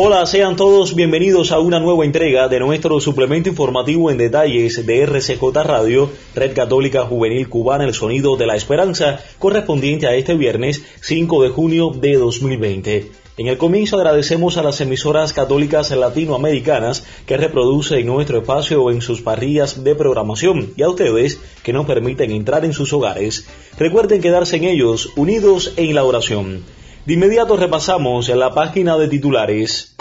Hola, sean todos bienvenidos a una nueva entrega de nuestro suplemento informativo en detalles de RCJ Radio, Red Católica Juvenil Cubana, el sonido de la esperanza, correspondiente a este viernes 5 de junio de 2020. En el comienzo agradecemos a las emisoras católicas latinoamericanas que reproducen nuestro espacio en sus parrillas de programación y a ustedes que nos permiten entrar en sus hogares. Recuerden quedarse en ellos unidos en la oración. De inmediato repasamos la página de titulares.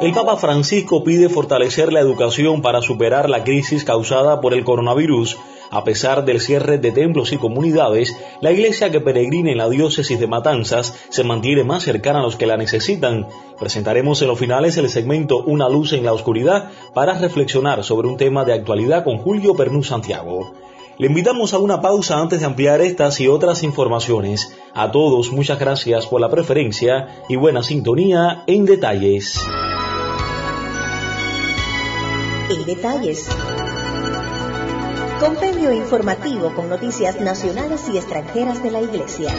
El Papa Francisco pide fortalecer la educación para superar la crisis causada por el coronavirus. A pesar del cierre de templos y comunidades, la iglesia que peregrina en la diócesis de Matanzas se mantiene más cercana a los que la necesitan. Presentaremos en los finales el segmento Una luz en la oscuridad para reflexionar sobre un tema de actualidad con Julio Pernú Santiago. Le invitamos a una pausa antes de ampliar estas y otras informaciones. A todos muchas gracias por la preferencia y buena sintonía en detalles. En detalles. Compendio informativo con noticias nacionales y extranjeras de la Iglesia.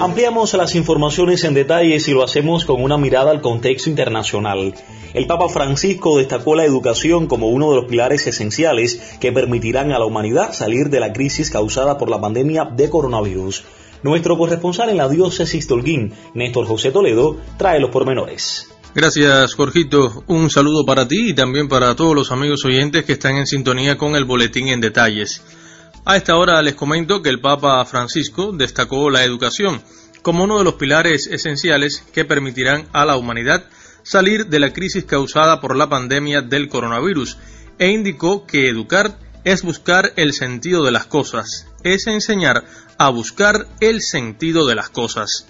Ampliamos las informaciones en detalles y lo hacemos con una mirada al contexto internacional. El Papa Francisco destacó la educación como uno de los pilares esenciales que permitirán a la humanidad salir de la crisis causada por la pandemia de coronavirus. Nuestro corresponsal en la diócesis Tolguín, Néstor José Toledo, trae los pormenores. Gracias, Jorgito. Un saludo para ti y también para todos los amigos oyentes que están en sintonía con el boletín en detalles. A esta hora les comento que el Papa Francisco destacó la educación como uno de los pilares esenciales que permitirán a la humanidad salir de la crisis causada por la pandemia del coronavirus e indicó que educar es buscar el sentido de las cosas, es enseñar a buscar el sentido de las cosas.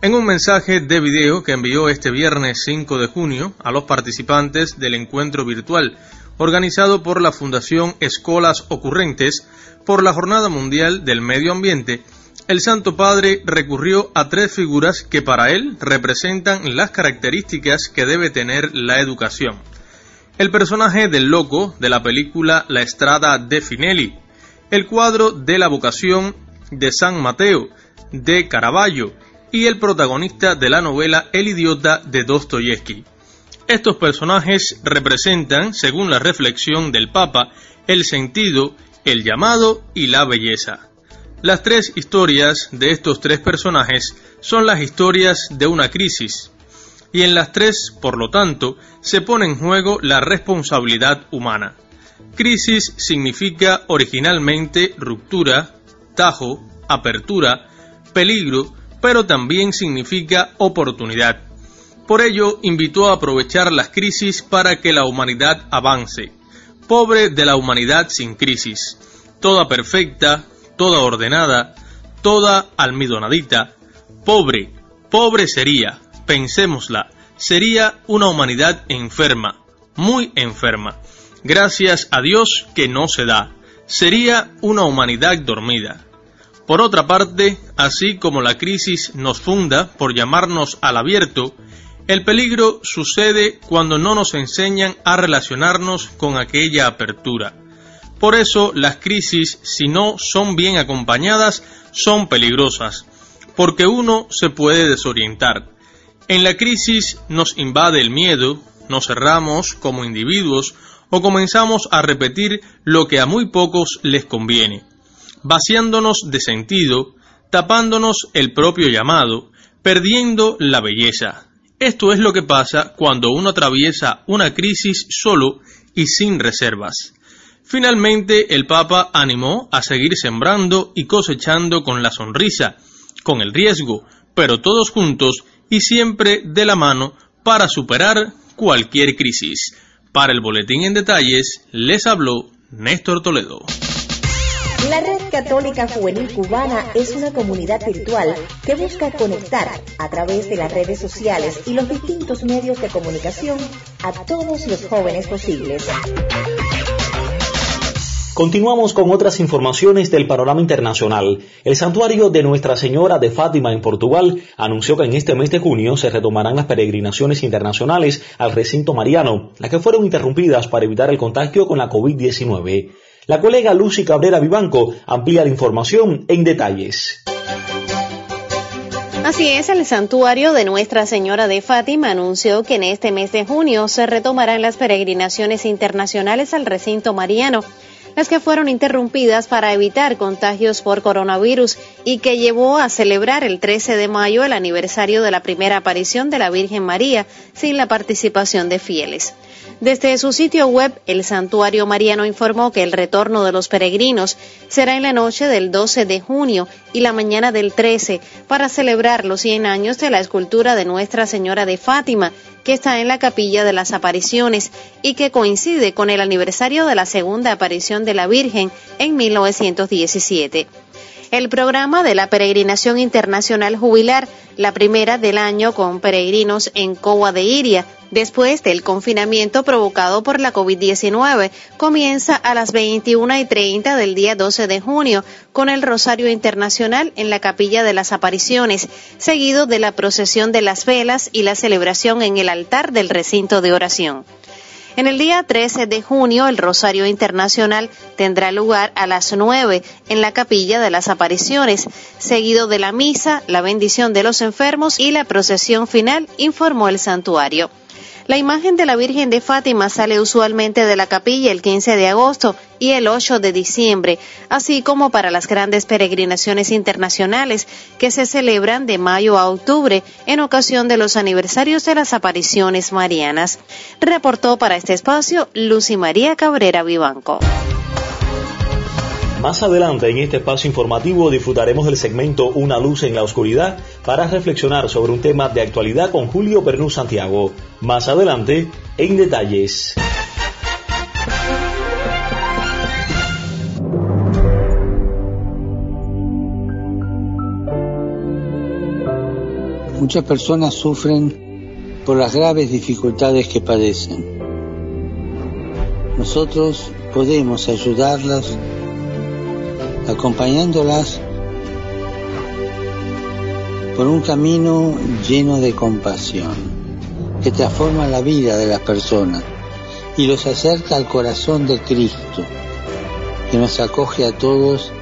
En un mensaje de video que envió este viernes 5 de junio a los participantes del encuentro virtual organizado por la Fundación Escolas Ocurrentes por la Jornada Mundial del Medio Ambiente, el Santo Padre recurrió a tres figuras que para él representan las características que debe tener la educación. El personaje del loco de la película La Estrada de Finelli, el cuadro de la vocación de San Mateo, de Caravaggio, y el protagonista de la novela El idiota de Dostoyevsky. Estos personajes representan, según la reflexión del Papa, el sentido, el llamado y la belleza. Las tres historias de estos tres personajes son las historias de una crisis, y en las tres, por lo tanto, se pone en juego la responsabilidad humana. Crisis significa originalmente ruptura, tajo, apertura, peligro, pero también significa oportunidad. Por ello, invitó a aprovechar las crisis para que la humanidad avance. Pobre de la humanidad sin crisis. Toda perfecta, toda ordenada, toda almidonadita. Pobre, pobre sería, pensémosla, sería una humanidad enferma, muy enferma. Gracias a Dios que no se da. Sería una humanidad dormida. Por otra parte, así como la crisis nos funda por llamarnos al abierto, el peligro sucede cuando no nos enseñan a relacionarnos con aquella apertura. Por eso las crisis, si no son bien acompañadas, son peligrosas, porque uno se puede desorientar. En la crisis nos invade el miedo, nos cerramos como individuos o comenzamos a repetir lo que a muy pocos les conviene vaciándonos de sentido, tapándonos el propio llamado, perdiendo la belleza. Esto es lo que pasa cuando uno atraviesa una crisis solo y sin reservas. Finalmente, el Papa animó a seguir sembrando y cosechando con la sonrisa, con el riesgo, pero todos juntos y siempre de la mano para superar cualquier crisis. Para el boletín en detalles, les habló Néstor Toledo. La Red Católica Juvenil Cubana es una comunidad virtual que busca conectar a través de las redes sociales y los distintos medios de comunicación a todos los jóvenes posibles. Continuamos con otras informaciones del panorama internacional. El santuario de Nuestra Señora de Fátima en Portugal anunció que en este mes de junio se retomarán las peregrinaciones internacionales al recinto mariano, las que fueron interrumpidas para evitar el contagio con la COVID-19. La colega Lucy Cabrera Vivanco amplía la información en detalles. Así es, el santuario de Nuestra Señora de Fátima anunció que en este mes de junio se retomarán las peregrinaciones internacionales al recinto mariano las que fueron interrumpidas para evitar contagios por coronavirus y que llevó a celebrar el 13 de mayo el aniversario de la primera aparición de la Virgen María sin la participación de fieles. Desde su sitio web, el Santuario Mariano informó que el retorno de los peregrinos será en la noche del 12 de junio y la mañana del 13 para celebrar los 100 años de la escultura de Nuestra Señora de Fátima, que está en la Capilla de las Apariciones y que coincide con el aniversario de la segunda aparición de la Virgen en 1917 el programa de la Peregrinación Internacional Jubilar, la primera del año con peregrinos en Coa de Iria, después del confinamiento provocado por la COVID-19, comienza a las 21 y 30 del día 12 de junio con el Rosario Internacional en la Capilla de las Apariciones, seguido de la procesión de las velas y la celebración en el altar del recinto de oración. En el día 13 de junio, el Rosario Internacional tendrá lugar a las 9 en la Capilla de las Apariciones, seguido de la misa, la bendición de los enfermos y la procesión final, informó el santuario. La imagen de la Virgen de Fátima sale usualmente de la capilla el 15 de agosto y el 8 de diciembre, así como para las grandes peregrinaciones internacionales que se celebran de mayo a octubre en ocasión de los aniversarios de las apariciones marianas. Reportó para este espacio Lucy María Cabrera Vivanco. Más adelante en este espacio informativo disfrutaremos del segmento Una luz en la oscuridad para reflexionar sobre un tema de actualidad con Julio Bernú Santiago. Más adelante, en detalles. Muchas personas sufren por las graves dificultades que padecen. Nosotros podemos ayudarlas acompañándolas por un camino lleno de compasión que transforma la vida de las personas y los acerca al corazón de Cristo, que nos acoge a todos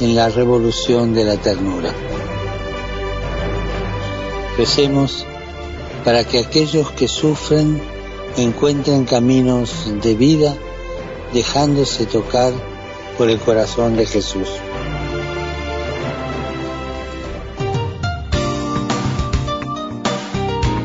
en la revolución de la ternura. Recemos para que aquellos que sufren encuentren caminos de vida dejándose tocar por el corazón de Jesús.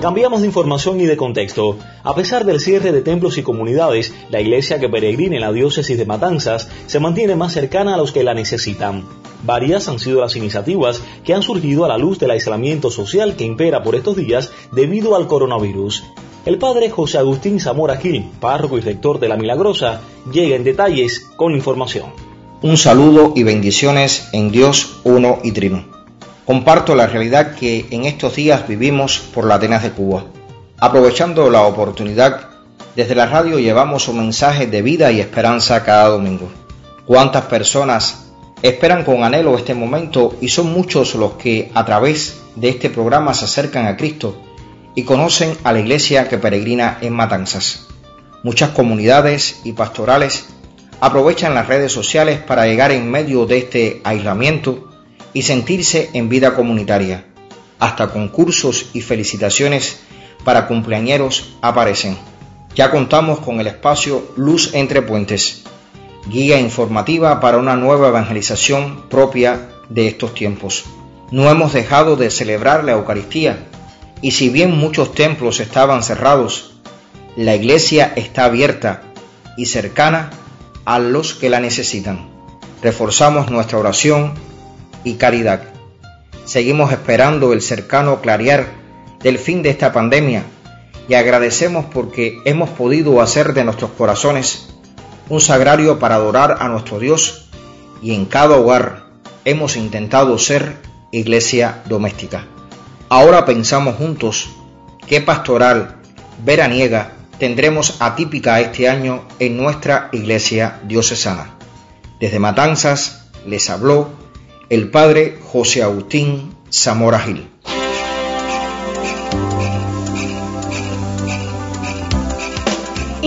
Cambiamos de información y de contexto. A pesar del cierre de templos y comunidades, la iglesia que peregrina en la diócesis de Matanzas se mantiene más cercana a los que la necesitan. Varias han sido las iniciativas que han surgido a la luz del aislamiento social que impera por estos días debido al coronavirus. El padre José Agustín Zamora Gil, párroco y rector de la Milagrosa, llega en detalles con información. Un saludo y bendiciones en Dios uno y trino. Comparto la realidad que en estos días vivimos por la Atenas de Cuba. Aprovechando la oportunidad, desde la radio llevamos un mensaje de vida y esperanza cada domingo. ¿Cuántas personas esperan con anhelo este momento y son muchos los que a través de este programa se acercan a Cristo y conocen a la iglesia que peregrina en Matanzas. Muchas comunidades y pastorales aprovechan las redes sociales para llegar en medio de este aislamiento y sentirse en vida comunitaria. Hasta concursos y felicitaciones para cumpleañeros aparecen. Ya contamos con el espacio Luz entre Puentes, guía informativa para una nueva evangelización propia de estos tiempos. No hemos dejado de celebrar la Eucaristía y si bien muchos templos estaban cerrados, la iglesia está abierta y cercana a los que la necesitan. Reforzamos nuestra oración y caridad. Seguimos esperando el cercano clarear del fin de esta pandemia y agradecemos porque hemos podido hacer de nuestros corazones un sagrario para adorar a nuestro Dios y en cada hogar hemos intentado ser iglesia doméstica. Ahora pensamos juntos qué pastoral veraniega tendremos atípica este año en nuestra iglesia diocesana. Desde Matanzas les habló el padre José Agustín Zamora Gil.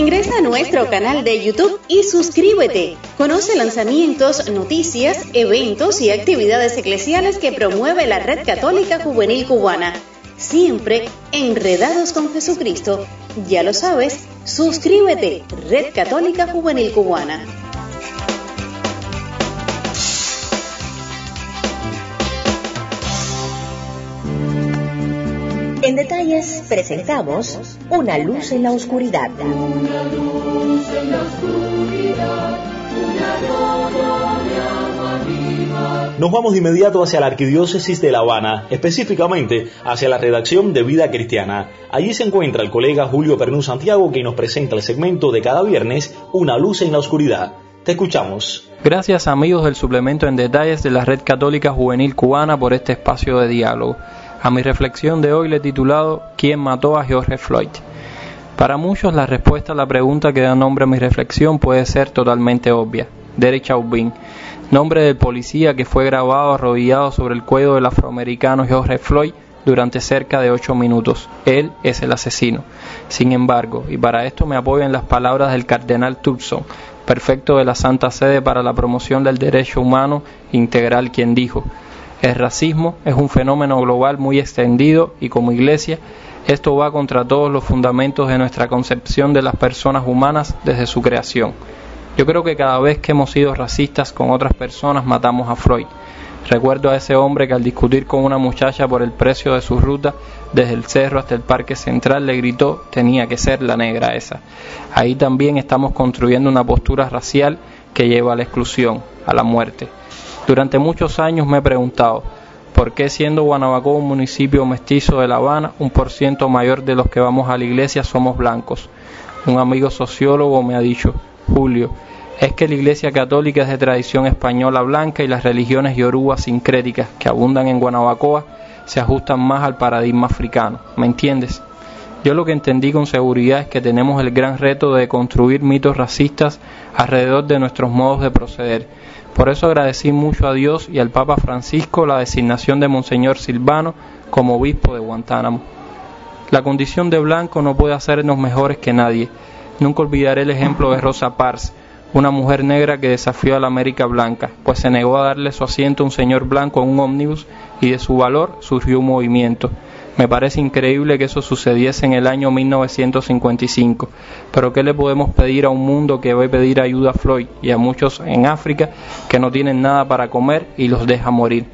Ingresa a nuestro canal de YouTube y suscríbete. Conoce lanzamientos, noticias, eventos y actividades eclesiales que promueve la Red Católica Juvenil Cubana. Siempre enredados con Jesucristo. Ya lo sabes, suscríbete, Red Católica Juvenil Cubana. Presentamos Una luz en la oscuridad. Una luz en la oscuridad, Nos vamos de inmediato hacia la Arquidiócesis de La Habana, específicamente hacia la redacción de Vida Cristiana. Allí se encuentra el colega Julio Pernú Santiago que nos presenta el segmento de cada viernes Una luz en la oscuridad. Te escuchamos. Gracias amigos del suplemento en detalles de la Red Católica Juvenil Cubana por este espacio de diálogo. A mi reflexión de hoy le he titulado ¿Quién mató a George Floyd? Para muchos la respuesta a la pregunta que da nombre a mi reflexión puede ser totalmente obvia. Derek Chauvin, nombre del policía que fue grabado arrodillado sobre el cuello del afroamericano George Floyd durante cerca de ocho minutos. Él es el asesino. Sin embargo, y para esto me apoyo en las palabras del cardenal Tucson, perfecto de la Santa Sede para la promoción del derecho humano integral, quien dijo, el racismo es un fenómeno global muy extendido y como iglesia esto va contra todos los fundamentos de nuestra concepción de las personas humanas desde su creación. Yo creo que cada vez que hemos sido racistas con otras personas matamos a Freud. Recuerdo a ese hombre que al discutir con una muchacha por el precio de su ruta desde el cerro hasta el parque central le gritó tenía que ser la negra esa. Ahí también estamos construyendo una postura racial que lleva a la exclusión, a la muerte. Durante muchos años me he preguntado, ¿por qué siendo Guanabacoa un municipio mestizo de La Habana, un por ciento mayor de los que vamos a la iglesia somos blancos? Un amigo sociólogo me ha dicho, Julio, es que la iglesia católica es de tradición española blanca y las religiones yoruba sincréticas que abundan en Guanabacoa se ajustan más al paradigma africano. ¿Me entiendes? Yo lo que entendí con seguridad es que tenemos el gran reto de construir mitos racistas alrededor de nuestros modos de proceder por eso agradecí mucho a Dios y al Papa Francisco la designación de Monseñor Silvano como obispo de Guantánamo. La condición de blanco no puede hacernos mejores que nadie. Nunca olvidaré el ejemplo de Rosa Parks, una mujer negra que desafió a la América Blanca, pues se negó a darle su asiento a un señor blanco en un ómnibus y de su valor surgió un movimiento. Me parece increíble que eso sucediese en el año 1955, pero ¿qué le podemos pedir a un mundo que va a pedir ayuda a Floyd y a muchos en África que no tienen nada para comer y los deja morir?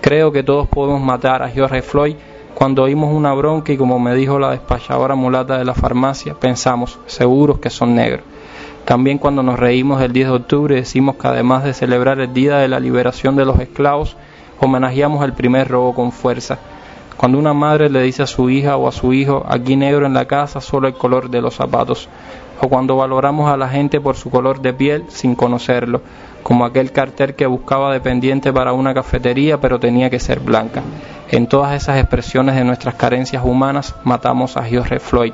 Creo que todos podemos matar a George Floyd cuando oímos una bronca y como me dijo la despachadora mulata de la farmacia, pensamos, seguros que son negros. También cuando nos reímos del 10 de octubre decimos que además de celebrar el Día de la Liberación de los Esclavos, homenajeamos el primer robo con fuerza cuando una madre le dice a su hija o a su hijo, aquí negro en la casa, solo el color de los zapatos. O cuando valoramos a la gente por su color de piel sin conocerlo, como aquel cartel que buscaba dependiente para una cafetería pero tenía que ser blanca. En todas esas expresiones de nuestras carencias humanas matamos a George Floyd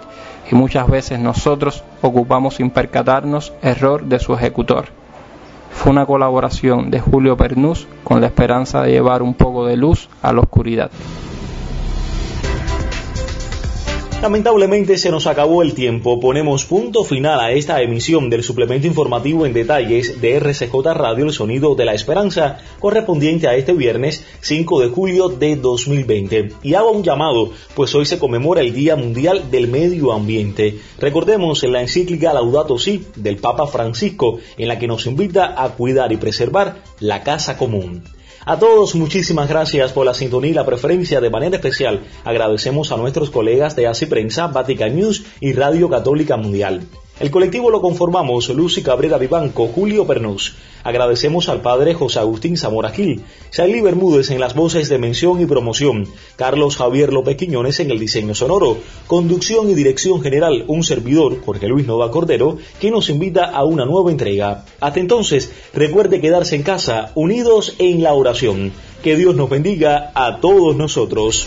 y muchas veces nosotros ocupamos sin percatarnos error de su ejecutor. Fue una colaboración de Julio Pernús con la esperanza de llevar un poco de luz a la oscuridad. Lamentablemente se nos acabó el tiempo. Ponemos punto final a esta emisión del suplemento informativo en detalles de RCJ Radio El Sonido de la Esperanza, correspondiente a este viernes 5 de julio de 2020. Y hago un llamado, pues hoy se conmemora el Día Mundial del Medio Ambiente. Recordemos en la encíclica Laudato Si del Papa Francisco, en la que nos invita a cuidar y preservar la casa común. A todos muchísimas gracias por la sintonía y la preferencia. De manera especial agradecemos a nuestros colegas de ACI Prensa, Vatican News y Radio Católica Mundial. El colectivo lo conformamos Lucy Cabrera Vivanco, Julio Pernús. Agradecemos al padre José Agustín Zamora Gil, Saily Bermúdez en las voces de mención y promoción, Carlos Javier López Quiñones en el diseño sonoro, conducción y dirección general, un servidor, Jorge Luis Nova Cordero, que nos invita a una nueva entrega. Hasta entonces, recuerde quedarse en casa, unidos en la oración. Que Dios nos bendiga a todos nosotros.